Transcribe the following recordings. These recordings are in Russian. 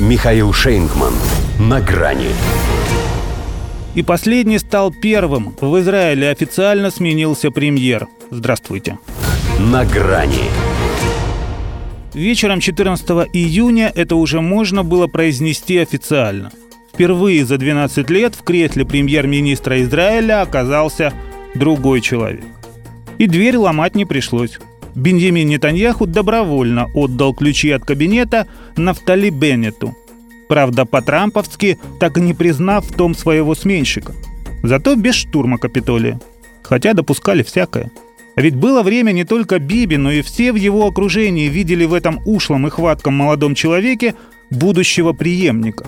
Михаил Шейнгман. На грани. И последний стал первым. В Израиле официально сменился премьер. Здравствуйте. На грани. Вечером 14 июня это уже можно было произнести официально. Впервые за 12 лет в кресле премьер-министра Израиля оказался другой человек. И дверь ломать не пришлось. Беньямин Нетаньяху добровольно отдал ключи от кабинета Нафтали Беннету. Правда, по-трамповски, так и не признав в том своего сменщика. Зато без штурма Капитолия. Хотя допускали всякое. Ведь было время не только Биби, но и все в его окружении видели в этом ушлом и хватком молодом человеке будущего преемника.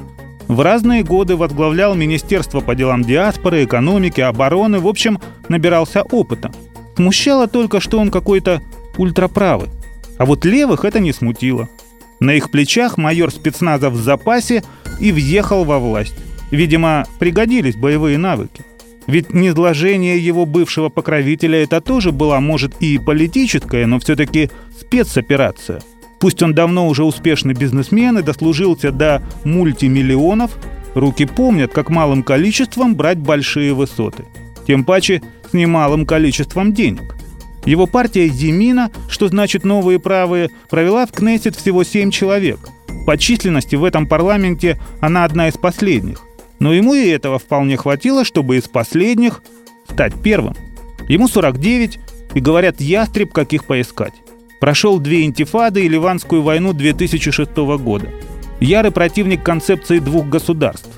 В разные годы возглавлял Министерство по делам диаспоры, экономики, обороны, в общем, набирался опыта. Смущало только, что он какой-то ультраправы. А вот левых это не смутило. На их плечах майор спецназа в запасе и въехал во власть. Видимо, пригодились боевые навыки. Ведь низложение его бывшего покровителя это тоже была, может, и политическая, но все-таки спецоперация. Пусть он давно уже успешный бизнесмен и дослужился до мультимиллионов, руки помнят, как малым количеством брать большие высоты. Тем паче с немалым количеством денег. Его партия Зимина, что значит «новые правые», провела в Кнессет всего семь человек. По численности в этом парламенте она одна из последних. Но ему и этого вполне хватило, чтобы из последних стать первым. Ему 49, и говорят, ястреб, каких поискать. Прошел две интифады и Ливанскую войну 2006 года. Ярый противник концепции двух государств.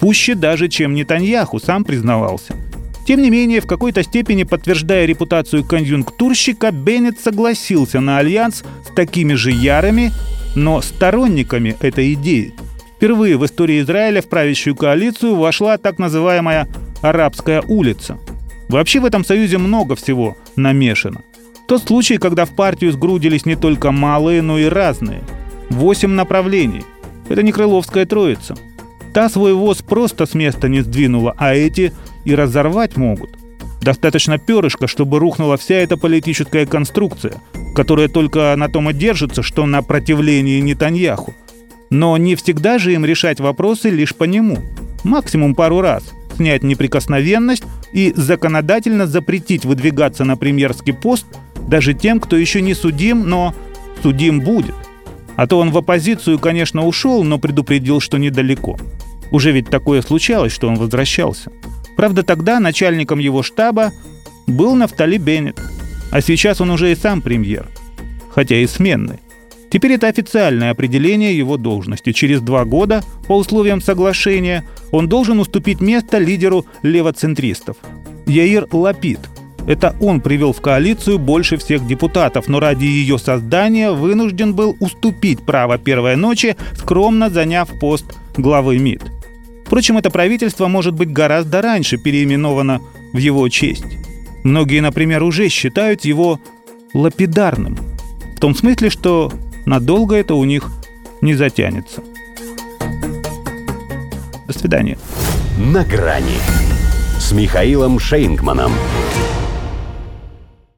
Пуще даже, чем Нетаньяху, сам признавался – тем не менее, в какой-то степени подтверждая репутацию конъюнктурщика, Беннет согласился на альянс с такими же ярыми, но сторонниками этой идеи. Впервые в истории Израиля в правящую коалицию вошла так называемая «арабская улица». Вообще в этом союзе много всего намешано. Тот случай, когда в партию сгрудились не только малые, но и разные. Восемь направлений. Это не крыловская троица. Та свой воз просто с места не сдвинула, а эти и разорвать могут. Достаточно перышка, чтобы рухнула вся эта политическая конструкция, которая только на том и держится, что на противлении Нетаньяху. Но не всегда же им решать вопросы лишь по нему. Максимум пару раз снять неприкосновенность и законодательно запретить выдвигаться на премьерский пост даже тем, кто еще не судим, но судим будет. А то он в оппозицию, конечно, ушел, но предупредил, что недалеко. Уже ведь такое случалось, что он возвращался. Правда, тогда начальником его штаба был Нафтали Беннет, а сейчас он уже и сам премьер, хотя и сменный. Теперь это официальное определение его должности. Через два года, по условиям соглашения, он должен уступить место лидеру левоцентристов. Яир Лапид. Это он привел в коалицию больше всех депутатов, но ради ее создания вынужден был уступить право первой ночи, скромно заняв пост главы МИД. Впрочем, это правительство может быть гораздо раньше переименовано в его честь. Многие, например, уже считают его лапидарным. В том смысле, что надолго это у них не затянется. До свидания. На грани с Михаилом Шейнгманом.